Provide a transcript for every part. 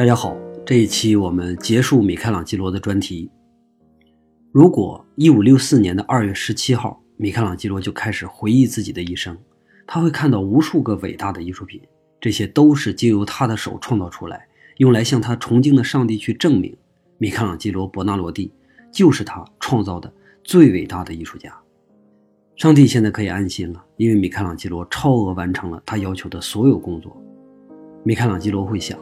大家好，这一期我们结束米开朗基罗的专题。如果一五六四年的二月十七号，米开朗基罗就开始回忆自己的一生，他会看到无数个伟大的艺术品，这些都是经由他的手创造出来，用来向他崇敬的上帝去证明，米开朗基罗·伯纳罗蒂就是他创造的最伟大的艺术家。上帝现在可以安心了，因为米开朗基罗超额完成了他要求的所有工作。米开朗基罗会想。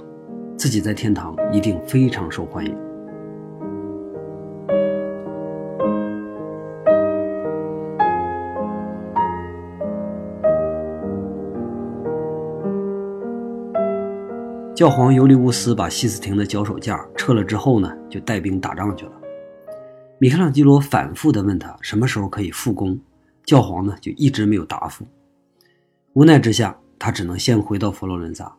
自己在天堂一定非常受欢迎。教皇尤利乌斯把西斯廷的脚手架撤了之后呢，就带兵打仗去了。米开朗基罗反复的问他什么时候可以复工，教皇呢就一直没有答复。无奈之下，他只能先回到佛罗伦萨。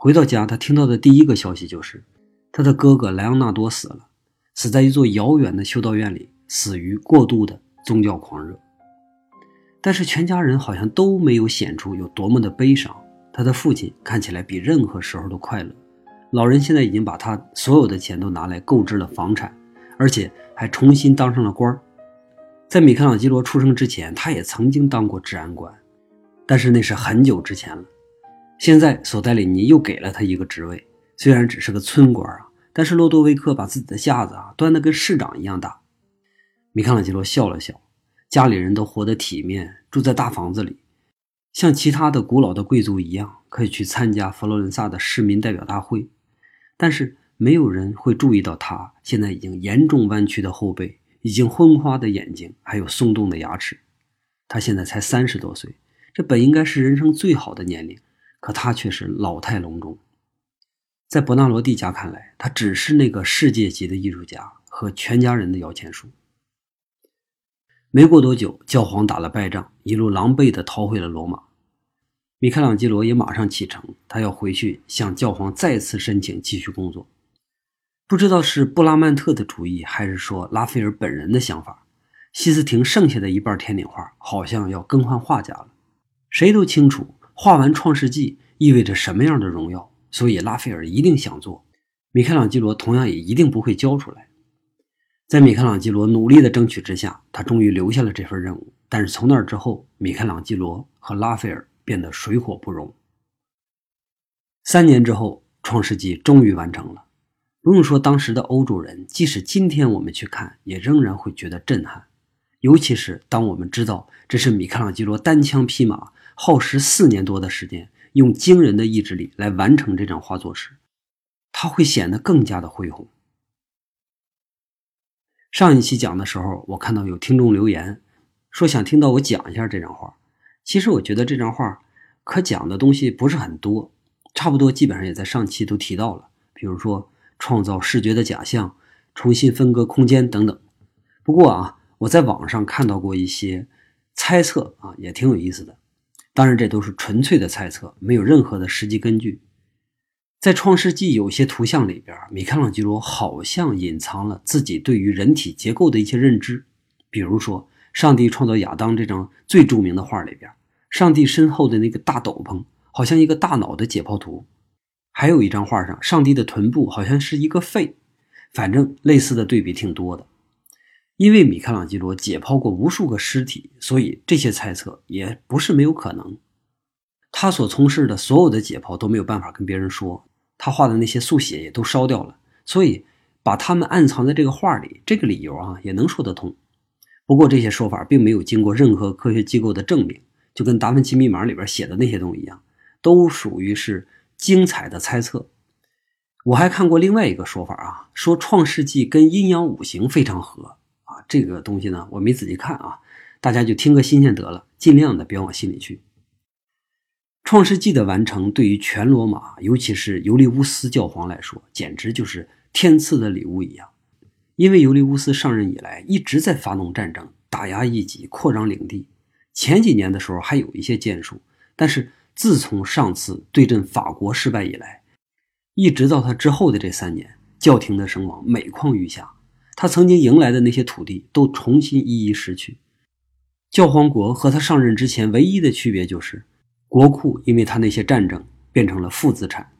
回到家，他听到的第一个消息就是，他的哥哥莱昂纳多死了，死在一座遥远的修道院里，死于过度的宗教狂热。但是全家人好像都没有显出有多么的悲伤。他的父亲看起来比任何时候都快乐。老人现在已经把他所有的钱都拿来购置了房产，而且还重新当上了官儿在米开朗基罗出生之前，他也曾经当过治安官，但是那是很久之前了。现在索戴里尼又给了他一个职位，虽然只是个村官啊，但是洛多维克把自己的架子啊端得跟市长一样大。米开朗基罗笑了笑，家里人都活得体面，住在大房子里，像其他的古老的贵族一样，可以去参加佛罗伦萨的市民代表大会。但是没有人会注意到他现在已经严重弯曲的后背，已经昏花的眼睛，还有松动的牙齿。他现在才三十多岁，这本应该是人生最好的年龄。可他却是老态龙钟，在伯纳罗蒂家看来，他只是那个世界级的艺术家和全家人的摇钱树。没过多久，教皇打了败仗，一路狼狈地逃回了罗马。米开朗基罗也马上启程，他要回去向教皇再次申请继续工作。不知道是布拉曼特的主意，还是说拉斐尔本人的想法，西斯廷剩下的一半天顶画好像要更换画家了。谁都清楚。画完《创世纪》意味着什么样的荣耀？所以拉斐尔一定想做，米开朗基罗同样也一定不会交出来。在米开朗基罗努力的争取之下，他终于留下了这份任务。但是从那之后，米开朗基罗和拉斐尔变得水火不容。三年之后，《创世纪》终于完成了。不用说，当时的欧洲人，即使今天我们去看，也仍然会觉得震撼。尤其是当我们知道这是米开朗基罗单枪匹马。耗时四年多的时间，用惊人的意志力来完成这张画作时，它会显得更加的恢宏。上一期讲的时候，我看到有听众留言说想听到我讲一下这张画。其实我觉得这张画可讲的东西不是很多，差不多基本上也在上期都提到了，比如说创造视觉的假象、重新分割空间等等。不过啊，我在网上看到过一些猜测啊，也挺有意思的。当然，这都是纯粹的猜测，没有任何的实际根据。在《创世纪》有些图像里边，米开朗基罗好像隐藏了自己对于人体结构的一些认知。比如说，上帝创造亚当这张最著名的画里边，上帝身后的那个大斗篷好像一个大脑的解剖图；还有一张画上，上帝的臀部好像是一个肺。反正类似的对比挺多的。因为米开朗基罗解剖过无数个尸体，所以这些猜测也不是没有可能。他所从事的所有的解剖都没有办法跟别人说，他画的那些速写也都烧掉了，所以把他们暗藏在这个画里，这个理由啊也能说得通。不过这些说法并没有经过任何科学机构的证明，就跟《达芬奇密码》里边写的那些东西一样，都属于是精彩的猜测。我还看过另外一个说法啊，说《创世纪》跟阴阳五行非常合。这个东西呢，我没仔细看啊，大家就听个新鲜得了，尽量的别往心里去。《创世纪》的完成对于全罗马，尤其是尤利乌斯教皇来说，简直就是天赐的礼物一样。因为尤利乌斯上任以来一直在发动战争，打压异己，扩张领地。前几年的时候还有一些建树，但是自从上次对阵法国失败以来，一直到他之后的这三年，教廷的声望每况愈下。他曾经迎来的那些土地都重新一一失去。教皇国和他上任之前唯一的区别就是，国库因为他那些战争变成了负资产，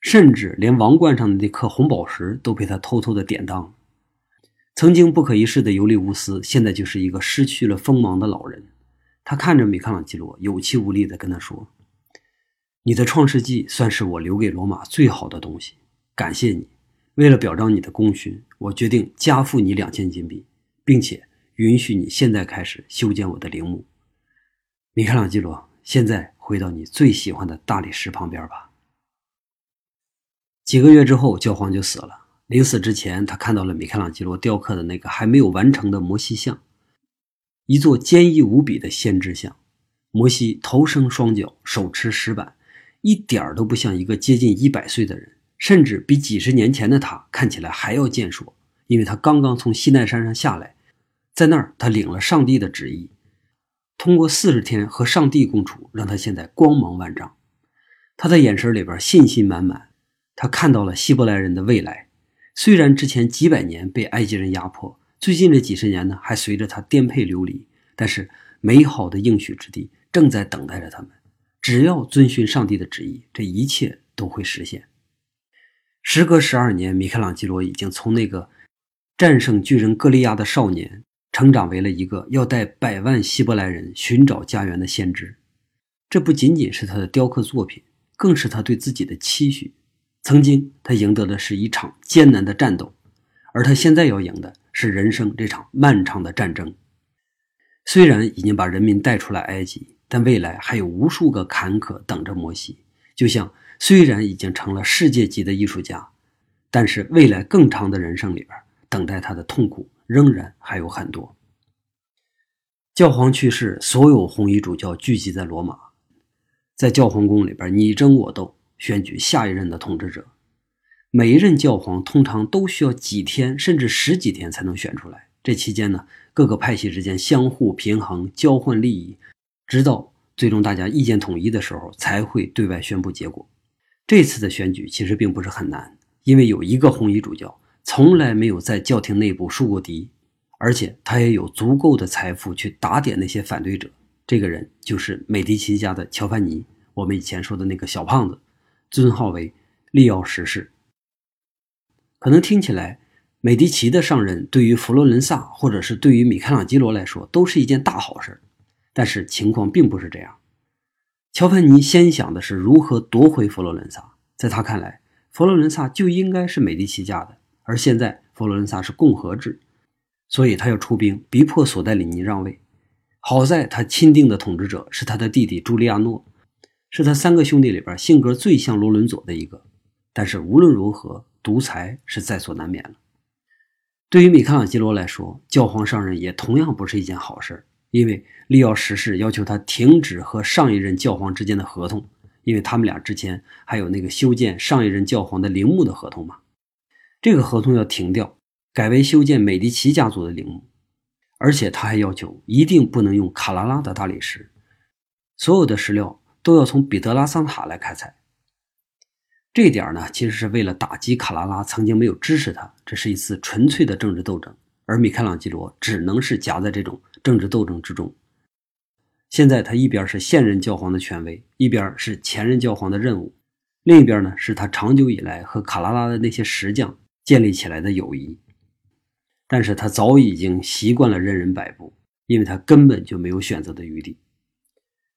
甚至连王冠上的那颗红宝石都被他偷偷的典当。曾经不可一世的尤利乌斯，现在就是一个失去了锋芒的老人。他看着米开朗基罗，有气无力的跟他说：“你的《创世纪》算是我留给罗马最好的东西，感谢你。为了表彰你的功勋，我决定加付你两千金币，并且允许你现在开始修建我的陵墓。”米开朗基罗，现在回到你最喜欢的大理石旁边吧。几个月之后，教皇就死了。临死之前，他看到了米开朗基罗雕刻的那个还没有完成的摩西像，一座坚毅无比的先知像。摩西头生双脚，手持石板，一点都不像一个接近一百岁的人，甚至比几十年前的他看起来还要健硕，因为他刚刚从西奈山上下来，在那儿他领了上帝的旨意，通过四十天和上帝共处，让他现在光芒万丈。他的眼神里边信心满满，他看到了希伯来人的未来。虽然之前几百年被埃及人压迫，最近这几十年呢还随着他颠沛流离，但是美好的应许之地正在等待着他们。只要遵循上帝的旨意，这一切都会实现。时隔十二年，米开朗基罗已经从那个战胜巨人歌利亚的少年，成长为了一个要带百万希伯来人寻找家园的先知。这不仅仅是他的雕刻作品，更是他对自己的期许。曾经，他赢得的是一场艰难的战斗，而他现在要赢的是人生这场漫长的战争。虽然已经把人民带出了埃及，但未来还有无数个坎坷等着摩西。就像虽然已经成了世界级的艺术家，但是未来更长的人生里边，等待他的痛苦仍然还有很多。教皇去世，所有红衣主教聚集在罗马，在教皇宫里边你争我斗。选举下一任的统治者，每一任教皇通常都需要几天甚至十几天才能选出来。这期间呢，各个派系之间相互平衡、交换利益，直到最终大家意见统一的时候，才会对外宣布结果。这次的选举其实并不是很难，因为有一个红衣主教从来没有在教廷内部树过敌，而且他也有足够的财富去打点那些反对者。这个人就是美第奇家的乔凡尼，我们以前说的那个小胖子。尊号为利奥十世。可能听起来，美第奇的上任对于佛罗伦萨或者是对于米开朗基罗来说都是一件大好事，但是情况并不是这样。乔凡尼先想的是如何夺回佛罗伦萨，在他看来，佛罗伦萨就应该是美第奇家的，而现在佛罗伦萨是共和制，所以他要出兵逼迫索戴里尼让位。好在他钦定的统治者是他的弟弟朱利亚诺。是他三个兄弟里边性格最像罗伦佐的一个，但是无论如何，独裁是在所难免了。对于米开朗基罗来说，教皇上任也同样不是一件好事因为利奥十世要求他停止和上一任教皇之间的合同，因为他们俩之前还有那个修建上一任教皇的陵墓的合同嘛。这个合同要停掉，改为修建美第奇家族的陵墓，而且他还要求一定不能用卡拉拉的大理石，所有的石料。都要从彼得拉桑塔来开采，这点呢，其实是为了打击卡拉拉曾经没有支持他，这是一次纯粹的政治斗争，而米开朗基罗只能是夹在这种政治斗争之中。现在他一边是现任教皇的权威，一边是前任教皇的任务，另一边呢是他长久以来和卡拉拉的那些石匠建立起来的友谊。但是他早已经习惯了任人摆布，因为他根本就没有选择的余地。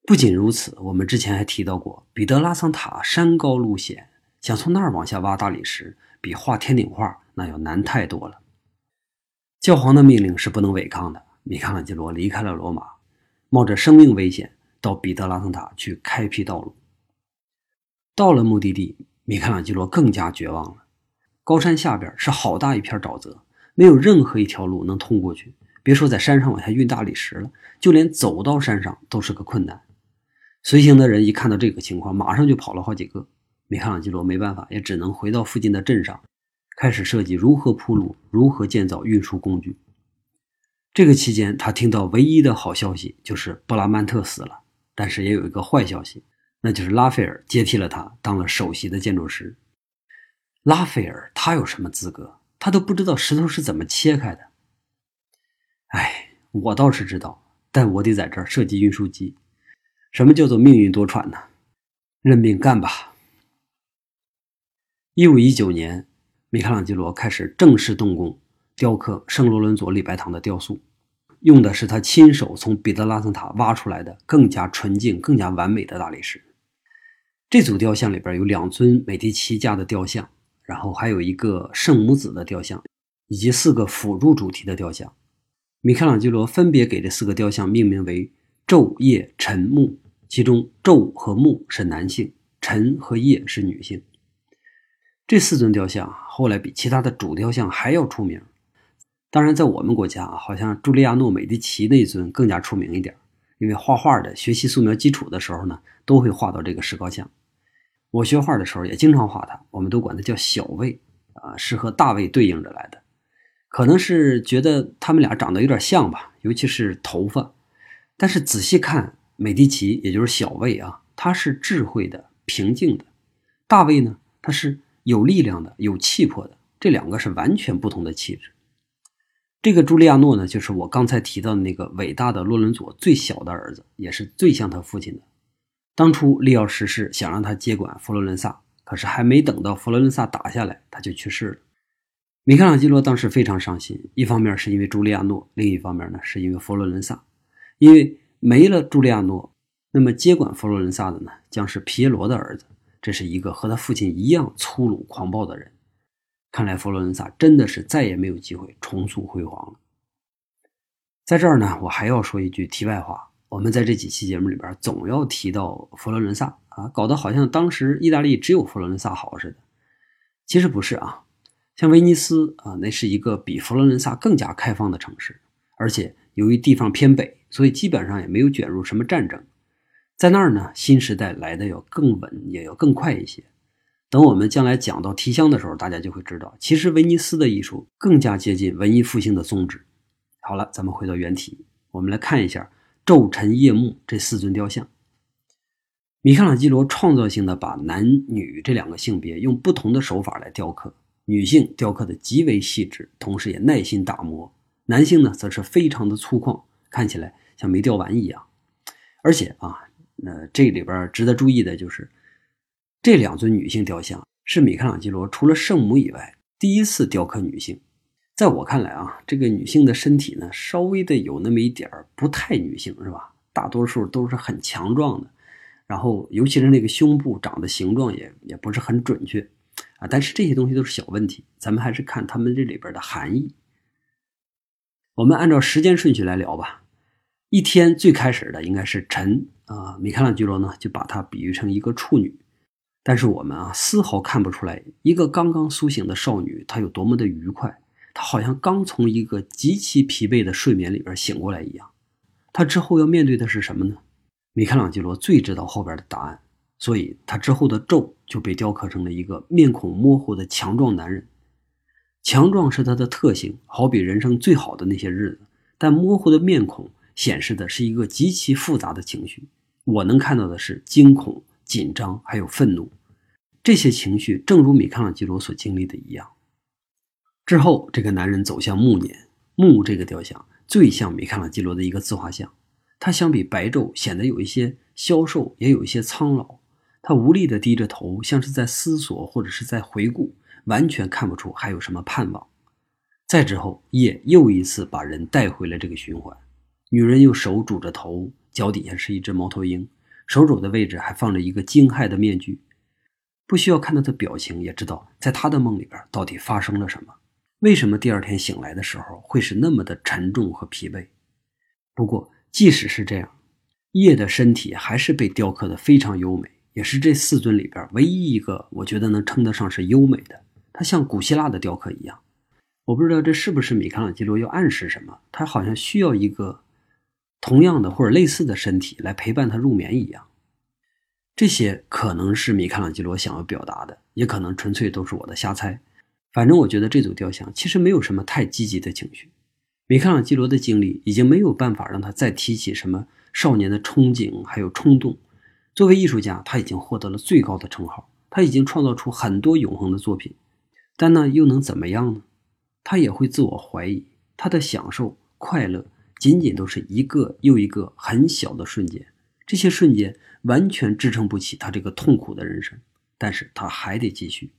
不仅如此，我们之前还提到过，彼得拉桑塔山高路险，想从那儿往下挖大理石，比画天顶画那要难太多了。教皇的命令是不能违抗的。米开朗基罗离开了罗马，冒着生命危险到彼得拉桑塔去开辟道路。到了目的地，米开朗基罗更加绝望了。高山下边是好大一片沼泽，没有任何一条路能通过去，别说在山上往下运大理石了，就连走到山上都是个困难。随行的人一看到这个情况，马上就跑了好几个。米开朗基罗没办法，也只能回到附近的镇上，开始设计如何铺路，如何建造运输工具。这个期间，他听到唯一的好消息就是布拉曼特死了，但是也有一个坏消息，那就是拉斐尔接替了他，当了首席的建筑师。拉斐尔他有什么资格？他都不知道石头是怎么切开的。哎，我倒是知道，但我得在这儿设计运输机。什么叫做命运多舛呢？认命干吧。一五一九年，米开朗基罗开始正式动工雕刻圣罗伦佐礼拜堂的雕塑，用的是他亲手从彼得拉森塔挖出来的更加纯净、更加完美的大理石。这组雕像里边有两尊美第奇家的雕像，然后还有一个圣母子的雕像，以及四个辅助主题的雕像。米开朗基罗分别给这四个雕像命名为昼夜晨暮，其中昼和暮是男性，晨和夜是女性。这四尊雕像后来比其他的主雕像还要出名。当然，在我们国家啊，好像朱利亚诺·美第奇那一尊更加出名一点，因为画画的学习素描基础的时候呢，都会画到这个石膏像。我学画的时候也经常画它，我们都管它叫小卫啊，是和大卫对应着来的。可能是觉得他们俩长得有点像吧，尤其是头发。但是仔细看，美第奇也就是小卫啊，他是智慧的、平静的；大卫呢，他是。有力量的、有气魄的，这两个是完全不同的气质。这个朱利亚诺呢，就是我刚才提到的那个伟大的洛伦佐最小的儿子，也是最像他父亲的。当初利奥十世想让他接管佛罗伦萨，可是还没等到佛罗伦萨打下来，他就去世了。米开朗基罗当时非常伤心，一方面是因为朱利亚诺，另一方面呢是因为佛罗伦萨，因为没了朱利亚诺，那么接管佛罗伦萨的呢将是皮耶罗的儿子。这是一个和他父亲一样粗鲁狂暴的人，看来佛罗伦萨真的是再也没有机会重塑辉煌了。在这儿呢，我还要说一句题外话：我们在这几期节目里边总要提到佛罗伦萨啊，搞得好像当时意大利只有佛罗伦萨好似的。其实不是啊，像威尼斯啊，那是一个比佛罗伦萨更加开放的城市，而且由于地方偏北，所以基本上也没有卷入什么战争。在那儿呢，新时代来的要更稳，也要更快一些。等我们将来讲到提香的时候，大家就会知道，其实威尼斯的艺术更加接近文艺复兴的宗旨。好了，咱们回到原题，我们来看一下昼晨夜暮这四尊雕像。米开朗基罗创造性的把男女这两个性别用不同的手法来雕刻，女性雕刻的极为细致，同时也耐心打磨；男性呢，则是非常的粗犷，看起来像没雕完一样。而且啊。那这里边值得注意的就是，这两尊女性雕像是米开朗基罗除了圣母以外第一次雕刻女性。在我看来啊，这个女性的身体呢，稍微的有那么一点儿不太女性，是吧？大多数都是很强壮的，然后尤其是那个胸部长的形状也也不是很准确啊。但是这些东西都是小问题，咱们还是看他们这里边的含义。我们按照时间顺序来聊吧。一天最开始的应该是晨啊，米开朗基罗呢就把它比喻成一个处女，但是我们啊丝毫看不出来一个刚刚苏醒的少女她有多么的愉快，她好像刚从一个极其疲惫的睡眠里边醒过来一样。她之后要面对的是什么呢？米开朗基罗最知道后边的答案，所以他之后的咒就被雕刻成了一个面孔模糊的强壮男人。强壮是他的特性，好比人生最好的那些日子，但模糊的面孔。显示的是一个极其复杂的情绪，我能看到的是惊恐、紧张，还有愤怒。这些情绪正如米开朗基罗所经历的一样。之后，这个男人走向暮年，暮这个雕像最像米开朗基罗的一个自画像。他相比白昼显得有一些消瘦，也有一些苍老。他无力地低着头，像是在思索或者是在回顾，完全看不出还有什么盼望。再之后，夜又一次把人带回了这个循环。女人用手拄着头，脚底下是一只猫头鹰，手肘的位置还放着一个惊骇的面具。不需要看到她表情，也知道在他的梦里边到底发生了什么。为什么第二天醒来的时候会是那么的沉重和疲惫？不过，即使是这样，叶的身体还是被雕刻的非常优美，也是这四尊里边唯一一个我觉得能称得上是优美的。它像古希腊的雕刻一样。我不知道这是不是米开朗基罗要暗示什么？他好像需要一个。同样的或者类似的身体来陪伴他入眠一样，这些可能是米开朗基罗想要表达的，也可能纯粹都是我的瞎猜。反正我觉得这组雕像其实没有什么太积极的情绪。米开朗基罗的经历已经没有办法让他再提起什么少年的憧憬还有冲动。作为艺术家，他已经获得了最高的称号，他已经创造出很多永恒的作品。但那又能怎么样呢？他也会自我怀疑，他的享受快乐。仅仅都是一个又一个很小的瞬间，这些瞬间完全支撑不起他这个痛苦的人生，但是他还得继续。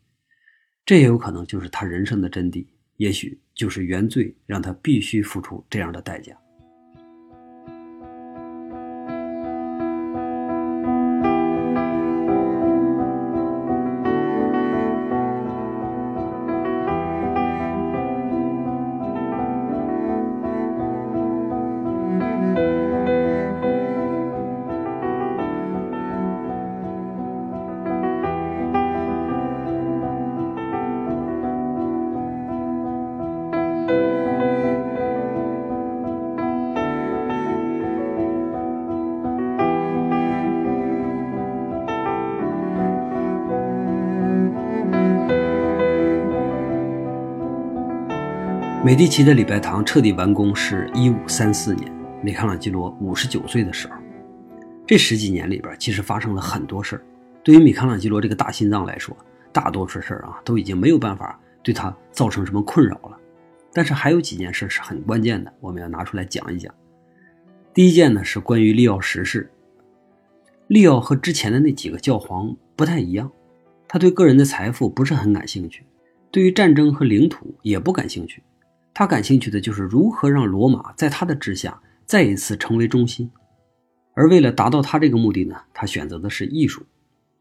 这也有可能就是他人生的真谛，也许就是原罪让他必须付出这样的代价。美第奇的礼拜堂彻底完工是一五三四年，米开朗基罗五十九岁的时候。这十几年里边，其实发生了很多事。对于米开朗基罗这个大心脏来说，大多数事儿啊都已经没有办法对他造成什么困扰了。但是还有几件事是很关键的，我们要拿出来讲一讲。第一件呢是关于利奥十世。利奥和之前的那几个教皇不太一样，他对个人的财富不是很感兴趣，对于战争和领土也不感兴趣。他感兴趣的就是如何让罗马在他的治下再一次成为中心，而为了达到他这个目的呢，他选择的是艺术。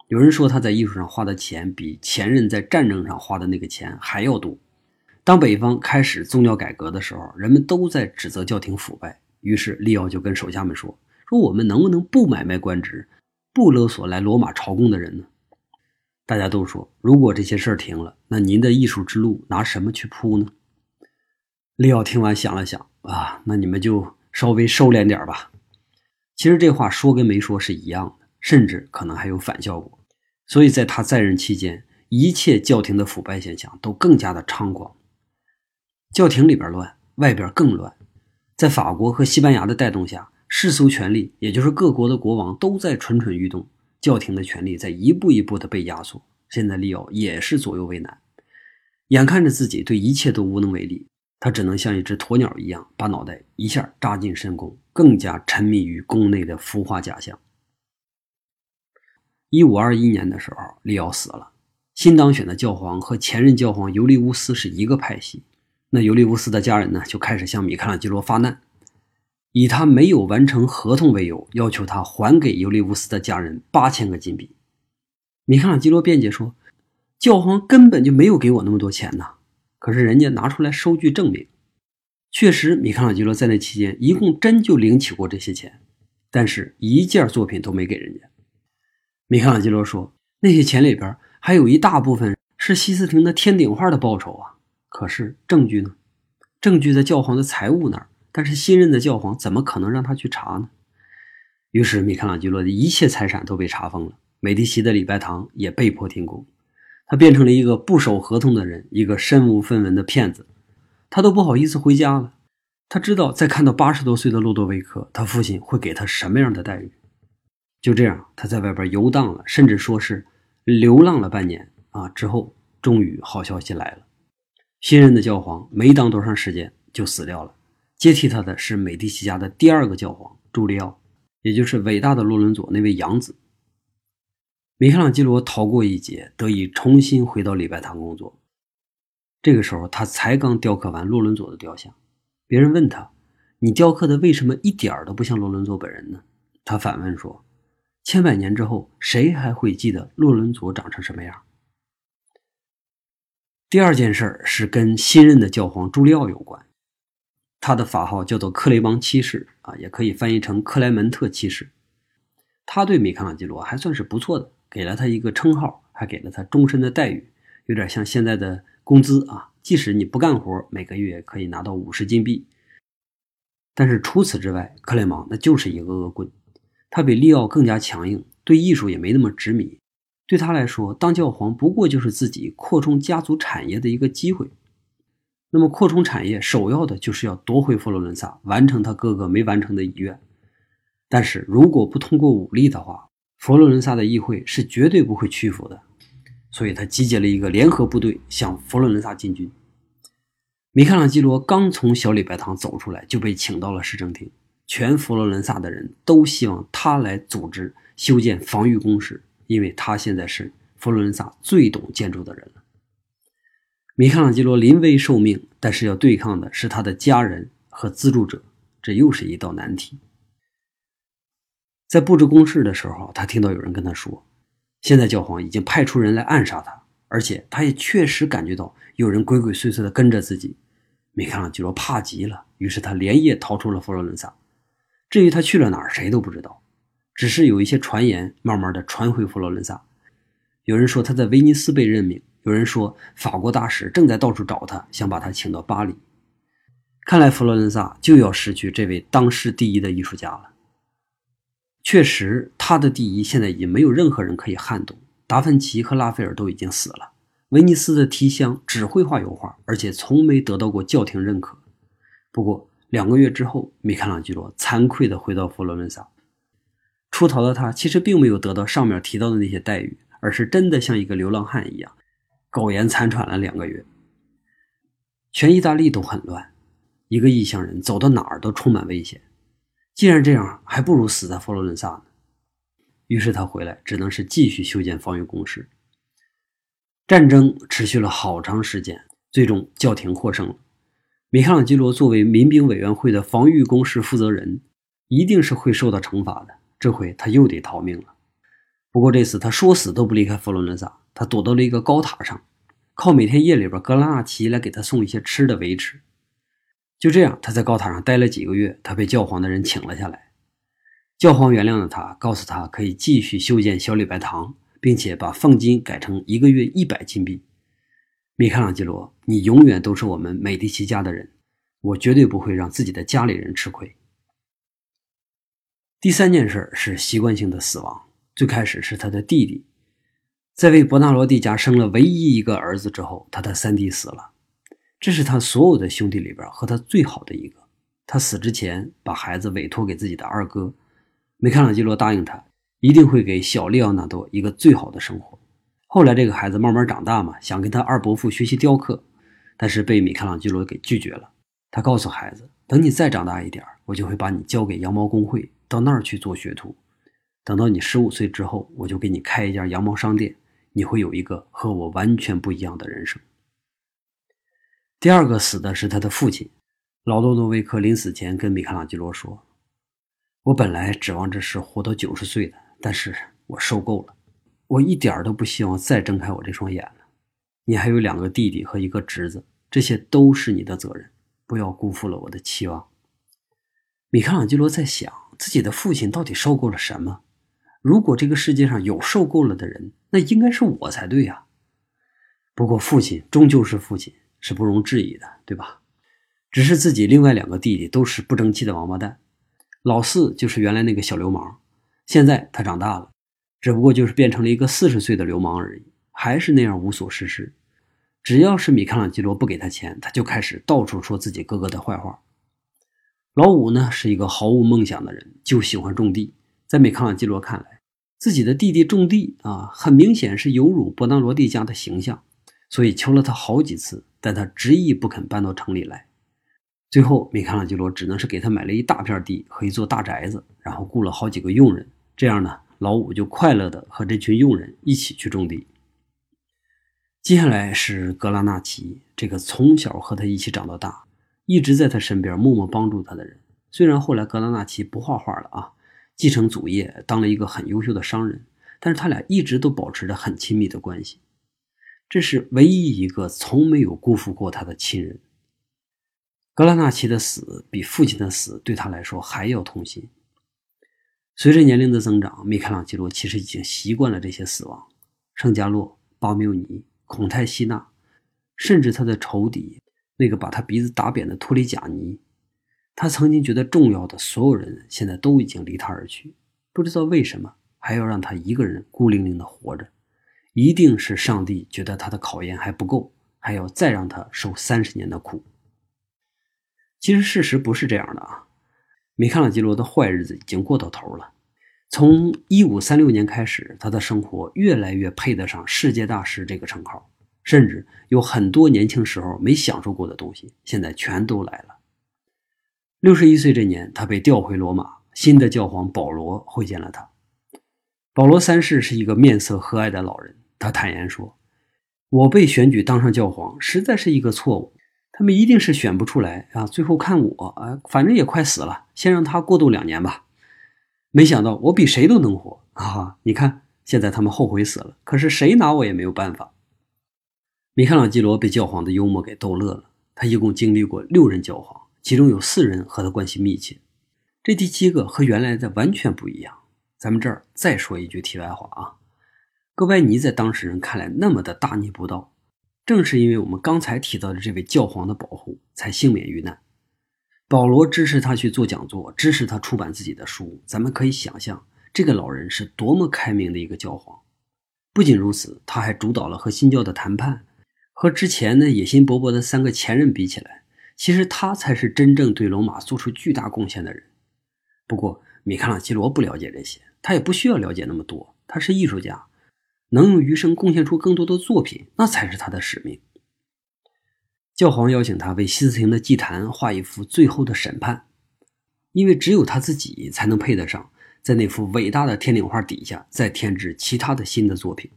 有人说他在艺术上花的钱比前任在战争上花的那个钱还要多。当北方开始宗教改革的时候，人们都在指责教廷腐败，于是利奥就跟手下们说：“说我们能不能不买卖官职，不勒索来罗马朝贡的人呢？”大家都说：“如果这些事儿停了，那您的艺术之路拿什么去铺呢？”利奥听完想了想，啊，那你们就稍微收敛点吧。其实这话说跟没说是一样的，甚至可能还有反效果。所以在他在任期间，一切教廷的腐败现象都更加的猖狂。教廷里边乱，外边更乱。在法国和西班牙的带动下，世俗权力，也就是各国的国王，都在蠢蠢欲动。教廷的权力在一步一步的被压缩。现在利奥也是左右为难，眼看着自己对一切都无能为力。他只能像一只鸵鸟一样，把脑袋一下扎进深宫，更加沉迷于宫内的浮华假象。一五二一年的时候，利奥死了。新当选的教皇和前任教皇尤利乌斯是一个派系。那尤利乌斯的家人呢，就开始向米开朗基罗发难，以他没有完成合同为由，要求他还给尤利乌斯的家人八千个金币。米开朗基罗辩解说，教皇根本就没有给我那么多钱呐。可是人家拿出来收据证明，确实米开朗基罗在那期间一共真就领取过这些钱，但是一件作品都没给人家。米开朗基罗说，那些钱里边还有一大部分是西斯廷的天顶画的报酬啊。可是证据呢？证据在教皇的财务那儿，但是新任的教皇怎么可能让他去查呢？于是米开朗基罗的一切财产都被查封了，美第奇的礼拜堂也被迫停工。他变成了一个不守合同的人，一个身无分文的骗子，他都不好意思回家了。他知道，在看到八十多岁的洛多维克，他父亲会给他什么样的待遇。就这样，他在外边游荡了，甚至说是流浪了半年啊。之后，终于好消息来了，新任的教皇没当多长时间就死掉了，接替他的是美第奇家的第二个教皇朱利奥，也就是伟大的洛伦佐那位养子。米开朗基罗逃过一劫，得以重新回到礼拜堂工作。这个时候，他才刚雕刻完洛伦佐的雕像。别人问他：“你雕刻的为什么一点都不像洛伦佐本人呢？”他反问说：“千百年之后，谁还会记得洛伦佐长成什么样？”第二件事是跟新任的教皇朱利奥有关。他的法号叫做克雷芒七世啊，也可以翻译成克莱门特七世。他对米开朗基罗还算是不错的。给了他一个称号，还给了他终身的待遇，有点像现在的工资啊。即使你不干活，每个月可以拿到五十金币。但是除此之外，克莱芒那就是一个恶棍。他比利奥更加强硬，对艺术也没那么执迷。对他来说，当教皇不过就是自己扩充家族产业的一个机会。那么扩充产业，首要的就是要夺回佛罗伦萨，完成他哥哥没完成的遗愿。但是如果不通过武力的话，佛罗伦萨的议会是绝对不会屈服的，所以他集结了一个联合部队向佛罗伦萨进军。米开朗基罗刚从小礼拜堂走出来，就被请到了市政厅。全佛罗伦萨的人都希望他来组织修建防御工事，因为他现在是佛罗伦萨最懂建筑的人了。米开朗基罗临危受命，但是要对抗的是他的家人和资助者，这又是一道难题。在布置公事的时候，他听到有人跟他说：“现在教皇已经派出人来暗杀他，而且他也确实感觉到有人鬼鬼祟祟的跟着自己。”米开朗基罗怕极了，于是他连夜逃出了佛罗伦萨。至于他去了哪儿，谁都不知道。只是有一些传言慢慢的传回佛罗伦萨，有人说他在威尼斯被任命，有人说法国大使正在到处找他，想把他请到巴黎。看来佛罗伦萨就要失去这位当世第一的艺术家了。确实，他的第一现在已经没有任何人可以撼动。达芬奇和拉斐尔都已经死了。威尼斯的提香只会画油画，而且从没得到过教廷认可。不过两个月之后，米开朗基罗惭愧地回到佛罗伦萨。出逃的他其实并没有得到上面提到的那些待遇，而是真的像一个流浪汉一样，苟延残喘了两个月。全意大利都很乱，一个异乡人走到哪儿都充满危险。既然这样，还不如死在佛罗伦萨呢。于是他回来，只能是继续修建防御工事。战争持续了好长时间，最终教廷获胜了。米开朗基罗作为民兵委员会的防御工事负责人，一定是会受到惩罚的。这回他又得逃命了。不过这次他说死都不离开佛罗伦萨，他躲到了一个高塔上，靠每天夜里边格拉纳奇来给他送一些吃的维持。就这样，他在高塔上待了几个月，他被教皇的人请了下来。教皇原谅了他，告诉他可以继续修建小礼拜堂，并且把俸金改成一个月一百金币。米开朗基罗，你永远都是我们美第奇家的人，我绝对不会让自己的家里人吃亏。第三件事是习惯性的死亡。最开始是他的弟弟，在为伯纳罗蒂家生了唯一一个儿子之后，他的三弟死了。这是他所有的兄弟里边和他最好的一个。他死之前把孩子委托给自己的二哥。米开朗基罗答应他，一定会给小利奥纳多一个最好的生活。后来这个孩子慢慢长大嘛，想跟他二伯父学习雕刻，但是被米开朗基罗给拒绝了。他告诉孩子，等你再长大一点我就会把你交给羊毛工会。到那儿去做学徒，等到你十五岁之后，我就给你开一家羊毛商店，你会有一个和我完全不一样的人生。第二个死的是他的父亲，老多诺维克临死前跟米开朗基罗说：“我本来指望着是活到九十岁的，但是我受够了，我一点都不希望再睁开我这双眼了。你还有两个弟弟和一个侄子，这些都是你的责任，不要辜负了我的期望。”米开朗基罗在想。自己的父亲到底受够了什么？如果这个世界上有受够了的人，那应该是我才对呀。不过父亲终究是父亲，是不容置疑的，对吧？只是自己另外两个弟弟都是不争气的王八蛋。老四就是原来那个小流氓，现在他长大了，只不过就是变成了一个四十岁的流氓而已，还是那样无所事事。只要是米开朗基罗不给他钱，他就开始到处说自己哥哥的坏话。老五呢是一个毫无梦想的人，就喜欢种地。在米开朗基罗看来，自己的弟弟种地啊，很明显是有辱伯纳罗蒂家的形象，所以求了他好几次，但他执意不肯搬到城里来。最后，米开朗基罗只能是给他买了一大片地和一座大宅子，然后雇了好几个佣人。这样呢，老五就快乐的和这群佣人一起去种地。接下来是格拉纳奇，这个从小和他一起长到大。一直在他身边默默帮助他的人，虽然后来格拉纳奇不画画了啊，继承祖业当了一个很优秀的商人，但是他俩一直都保持着很亲密的关系。这是唯一一个从没有辜负过他的亲人。格拉纳奇的死比父亲的死对他来说还要痛心。随着年龄的增长，米开朗基罗其实已经习惯了这些死亡：圣加洛、巴缪尼、孔泰西纳，甚至他的仇敌。那个把他鼻子打扁的托里贾尼，他曾经觉得重要的所有人，现在都已经离他而去。不知道为什么还要让他一个人孤零零的活着？一定是上帝觉得他的考验还不够，还要再让他受三十年的苦。其实事实不是这样的啊！米开朗基罗的坏日子已经过到头了。从一五三六年开始，他的生活越来越配得上世界大师这个称号。甚至有很多年轻时候没享受过的东西，现在全都来了。六十一岁这年，他被调回罗马，新的教皇保罗会见了他。保罗三世是一个面色和蔼的老人，他坦言说：“我被选举当上教皇，实在是一个错误。他们一定是选不出来啊！最后看我啊，反正也快死了，先让他过渡两年吧。没想到我比谁都能活啊！你看，现在他们后悔死了，可是谁拿我也没有办法。米开朗基罗被教皇的幽默给逗乐了。他一共经历过六任教皇，其中有四人和他关系密切，这第七个和原来的完全不一样。咱们这儿再说一句题外话啊，哥白尼在当事人看来那么的大逆不道，正是因为我们刚才提到的这位教皇的保护，才幸免于难。保罗支持他去做讲座，支持他出版自己的书，咱们可以想象这个老人是多么开明的一个教皇。不仅如此，他还主导了和新教的谈判。和之前呢野心勃勃的三个前任比起来，其实他才是真正对罗马做出巨大贡献的人。不过，米开朗基罗不了解这些，他也不需要了解那么多。他是艺术家，能用余生贡献出更多的作品，那才是他的使命。教皇邀请他为西斯廷的祭坛画一幅最后的审判，因为只有他自己才能配得上在那幅伟大的天顶画底下再添置其他的新的作品，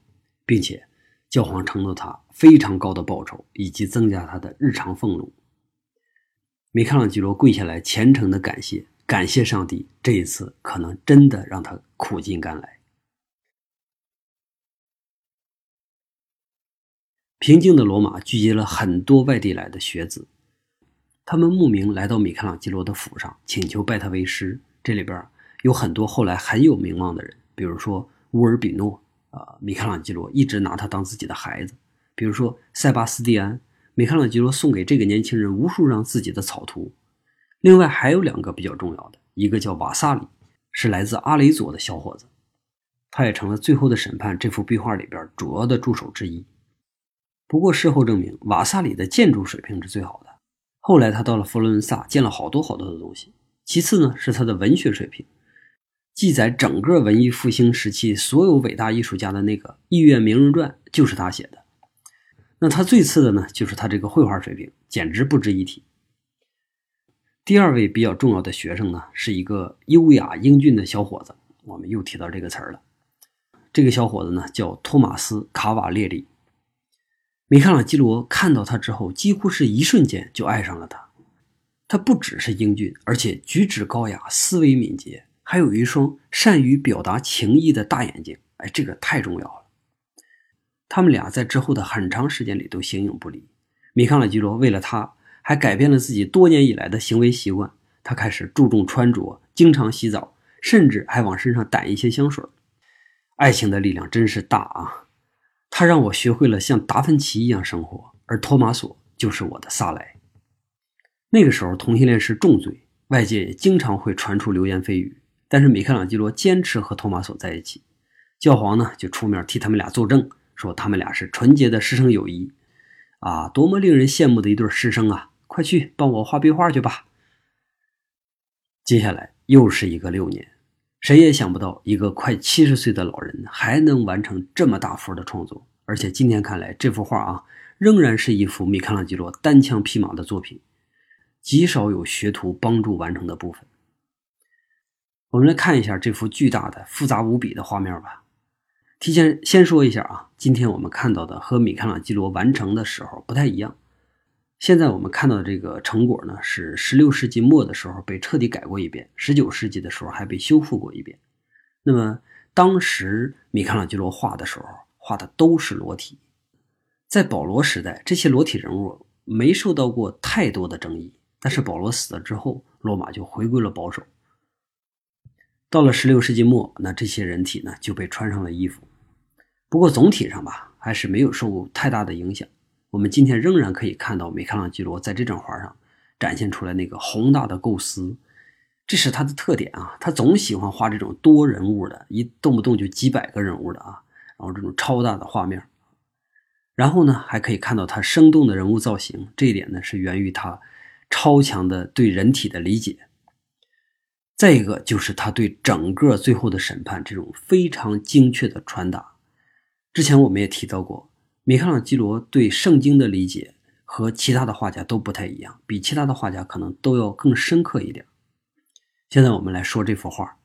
并且。教皇承诺他非常高的报酬，以及增加他的日常俸禄。米开朗基罗跪下来，虔诚的感谢，感谢上帝，这一次可能真的让他苦尽甘来。平静的罗马聚集了很多外地来的学子，他们慕名来到米开朗基罗的府上，请求拜他为师。这里边有很多后来很有名望的人，比如说乌尔比诺。啊，米开朗基罗一直拿他当自己的孩子。比如说塞巴斯蒂安，米开朗基罗送给这个年轻人无数张自己的草图。另外还有两个比较重要的，一个叫瓦萨里，是来自阿雷佐的小伙子，他也成了《最后的审判》这幅壁画里边主要的助手之一。不过事后证明，瓦萨里的建筑水平是最好的。后来他到了佛罗伦萨，建了好多好多的东西。其次呢，是他的文学水平。记载整个文艺复兴时期所有伟大艺术家的那个《艺苑名人传》就是他写的。那他最次的呢，就是他这个绘画水平，简直不值一提。第二位比较重要的学生呢，是一个优雅英俊的小伙子。我们又提到这个词儿了。这个小伙子呢，叫托马斯·卡瓦列里。米开朗基罗看到他之后，几乎是一瞬间就爱上了他。他不只是英俊，而且举止高雅，思维敏捷。还有一双善于表达情意的大眼睛，哎，这个太重要了。他们俩在之后的很长时间里都形影不离。米开朗基罗为了他，还改变了自己多年以来的行为习惯。他开始注重穿着，经常洗澡，甚至还往身上掸一些香水。爱情的力量真是大啊！他让我学会了像达芬奇一样生活，而托马索就是我的萨莱。那个时候，同性恋是重罪，外界也经常会传出流言蜚语。但是米开朗基罗坚持和托马索在一起，教皇呢就出面替他们俩作证，说他们俩是纯洁的师生友谊，啊，多么令人羡慕的一对师生啊！快去帮我画壁画去吧。接下来又是一个六年，谁也想不到一个快七十岁的老人还能完成这么大幅的创作，而且今天看来，这幅画啊仍然是一幅米开朗基罗单枪匹马的作品，极少有学徒帮助完成的部分。我们来看一下这幅巨大的、复杂无比的画面吧。提前先说一下啊，今天我们看到的和米开朗基罗完成的时候不太一样。现在我们看到的这个成果呢，是16世纪末的时候被彻底改过一遍，19世纪的时候还被修复过一遍。那么当时米开朗基罗画的时候，画的都是裸体。在保罗时代，这些裸体人物没受到过太多的争议。但是保罗死了之后，罗马就回归了保守。到了十六世纪末，那这些人体呢就被穿上了衣服。不过总体上吧，还是没有受太大的影响。我们今天仍然可以看到米开朗基罗在这张画上展现出来那个宏大的构思，这是他的特点啊。他总喜欢画这种多人物的，一动不动就几百个人物的啊，然后这种超大的画面。然后呢，还可以看到他生动的人物造型，这一点呢是源于他超强的对人体的理解。再一个就是他对整个最后的审判这种非常精确的传达。之前我们也提到过，米开朗基罗对圣经的理解和其他的画家都不太一样，比其他的画家可能都要更深刻一点。现在我们来说这幅画，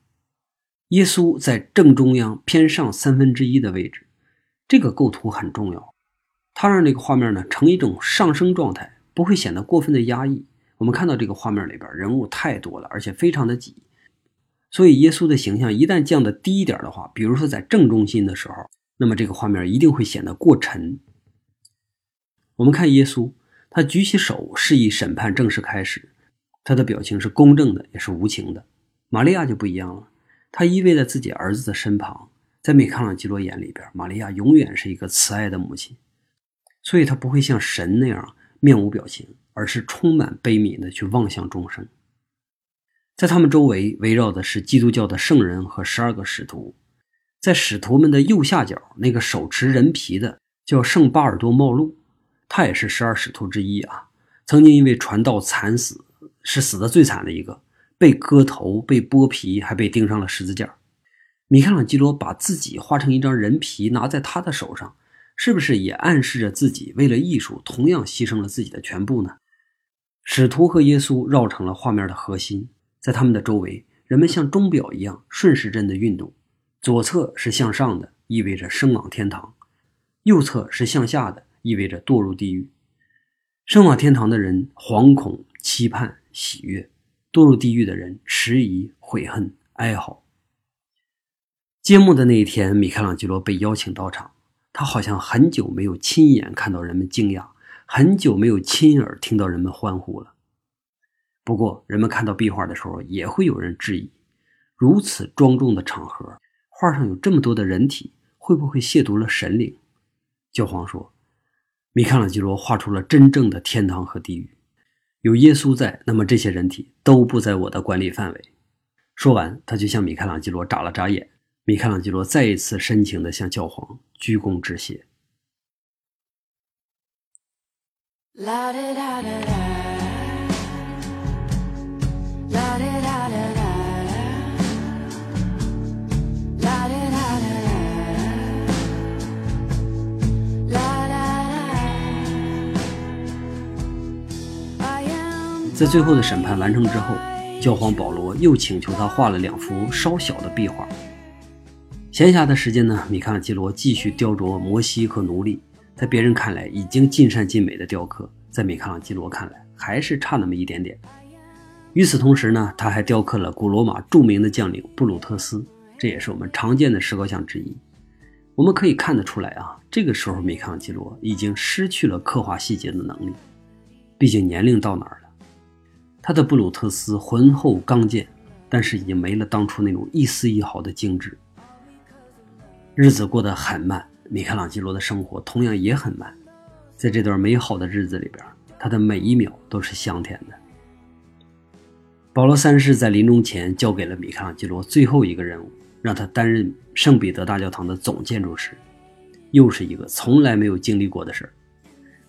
耶稣在正中央偏上三分之一的位置，这个构图很重要。它让这个画面呢呈一种上升状态，不会显得过分的压抑。我们看到这个画面里边人物太多了，而且非常的挤，所以耶稣的形象一旦降的低一点的话，比如说在正中心的时候，那么这个画面一定会显得过沉。我们看耶稣，他举起手示意审判正式开始，他的表情是公正的，也是无情的。玛利亚就不一样了，她依偎在自己儿子的身旁，在米开朗基罗眼里边，玛利亚永远是一个慈爱的母亲，所以她不会像神那样面无表情。而是充满悲悯的去望向众生，在他们周围围绕的是基督教的圣人和十二个使徒，在使徒们的右下角，那个手持人皮的叫圣巴尔多茂路，他也是十二使徒之一啊。曾经因为传道惨死，是死的最惨的一个，被割头、被剥皮，还被钉上了十字架。米开朗基罗把自己画成一张人皮，拿在他的手上，是不是也暗示着自己为了艺术，同样牺牲了自己的全部呢？使徒和耶稣绕成了画面的核心，在他们的周围，人们像钟表一样顺时针的运动。左侧是向上的，意味着升往天堂；右侧是向下的，意味着堕入地狱。升往天堂的人惶恐、期盼、喜悦；堕入地狱的人迟疑、悔恨、哀嚎。揭幕的那一天，米开朗基罗被邀请到场，他好像很久没有亲眼看到人们惊讶。很久没有亲耳听到人们欢呼了。不过，人们看到壁画的时候，也会有人质疑：如此庄重的场合，画上有这么多的人体，会不会亵渎了神灵？教皇说：“米开朗基罗画出了真正的天堂和地狱，有耶稣在，那么这些人体都不在我的管理范围。”说完，他就向米开朗基罗眨了眨眼。米开朗基罗再一次深情地向教皇鞠躬致谢。啦，啦啦啦啦啦，在最后的审判完成之后，教皇保罗又请求他画了两幅稍小的壁画。闲暇的时间呢，米开朗基罗继续雕琢摩西和奴隶。在别人看来已经尽善尽美的雕刻，在米开朗基罗看来还是差那么一点点。与此同时呢，他还雕刻了古罗马著名的将领布鲁特斯，这也是我们常见的石膏像之一。我们可以看得出来啊，这个时候米开朗基罗已经失去了刻画细节的能力，毕竟年龄到哪儿。他的布鲁特斯浑厚刚健，但是已经没了当初那种一丝一毫的精致。日子过得很慢。米开朗基罗的生活同样也很慢，在这段美好的日子里边，他的每一秒都是香甜的。保罗三世在临终前交给了米开朗基罗最后一个任务，让他担任圣彼得大教堂的总建筑师，又是一个从来没有经历过的事儿。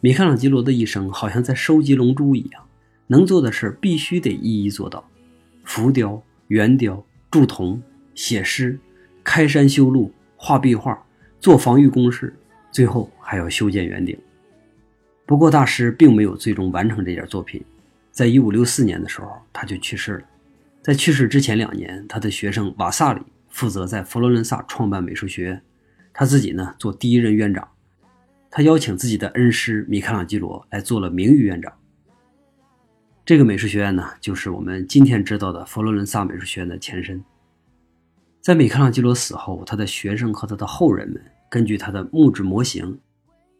米开朗基罗的一生好像在收集龙珠一样，能做的事必须得一一做到：浮雕、圆雕、铸铜、写诗、开山修路、画壁画。做防御工事，最后还要修建圆顶。不过，大师并没有最终完成这件作品。在一五六四年的时候，他就去世了。在去世之前两年，他的学生瓦萨里负责在佛罗伦萨创办美术学院，他自己呢做第一任院长。他邀请自己的恩师米开朗基罗来做了名誉院长。这个美术学院呢，就是我们今天知道的佛罗伦萨美术学院的前身。在米开朗基罗死后，他的学生和他的后人们。根据他的木质模型，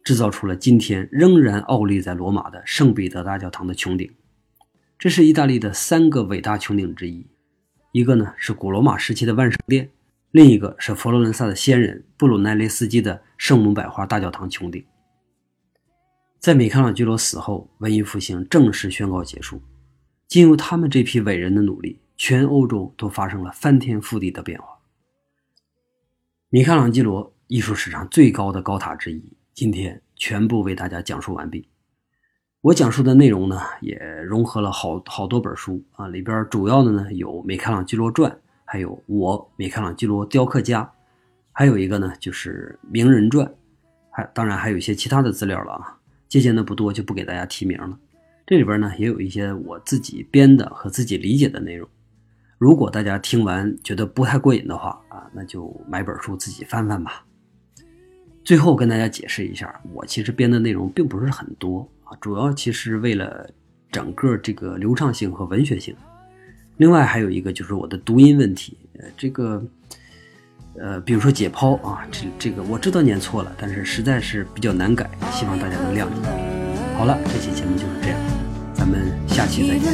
制造出了今天仍然傲立在罗马的圣彼得大教堂的穹顶。这是意大利的三个伟大穹顶之一，一个呢是古罗马时期的万圣殿，另一个是佛罗伦萨的先人布鲁奈雷斯基的圣母百花大教堂穹顶。在米开朗基罗死后，文艺复兴正式宣告结束。经由他们这批伟人的努力，全欧洲都发生了翻天覆地的变化。米开朗基罗。艺术史上最高的高塔之一，今天全部为大家讲述完毕。我讲述的内容呢，也融合了好好多本书啊，里边主要的呢有《米开朗基罗传》，还有我米开朗基罗雕刻家，还有一个呢就是《名人传》，还当然还有一些其他的资料了啊，借鉴的不多，就不给大家提名了。这里边呢也有一些我自己编的和自己理解的内容。如果大家听完觉得不太过瘾的话啊，那就买本书自己翻翻吧。最后跟大家解释一下，我其实编的内容并不是很多啊，主要其实为了整个这个流畅性和文学性。另外还有一个就是我的读音问题，呃，这个，呃，比如说解剖啊，这这个我知道念错了，但是实在是比较难改，希望大家能谅解。好了，这期节目就是这样，咱们下期再见。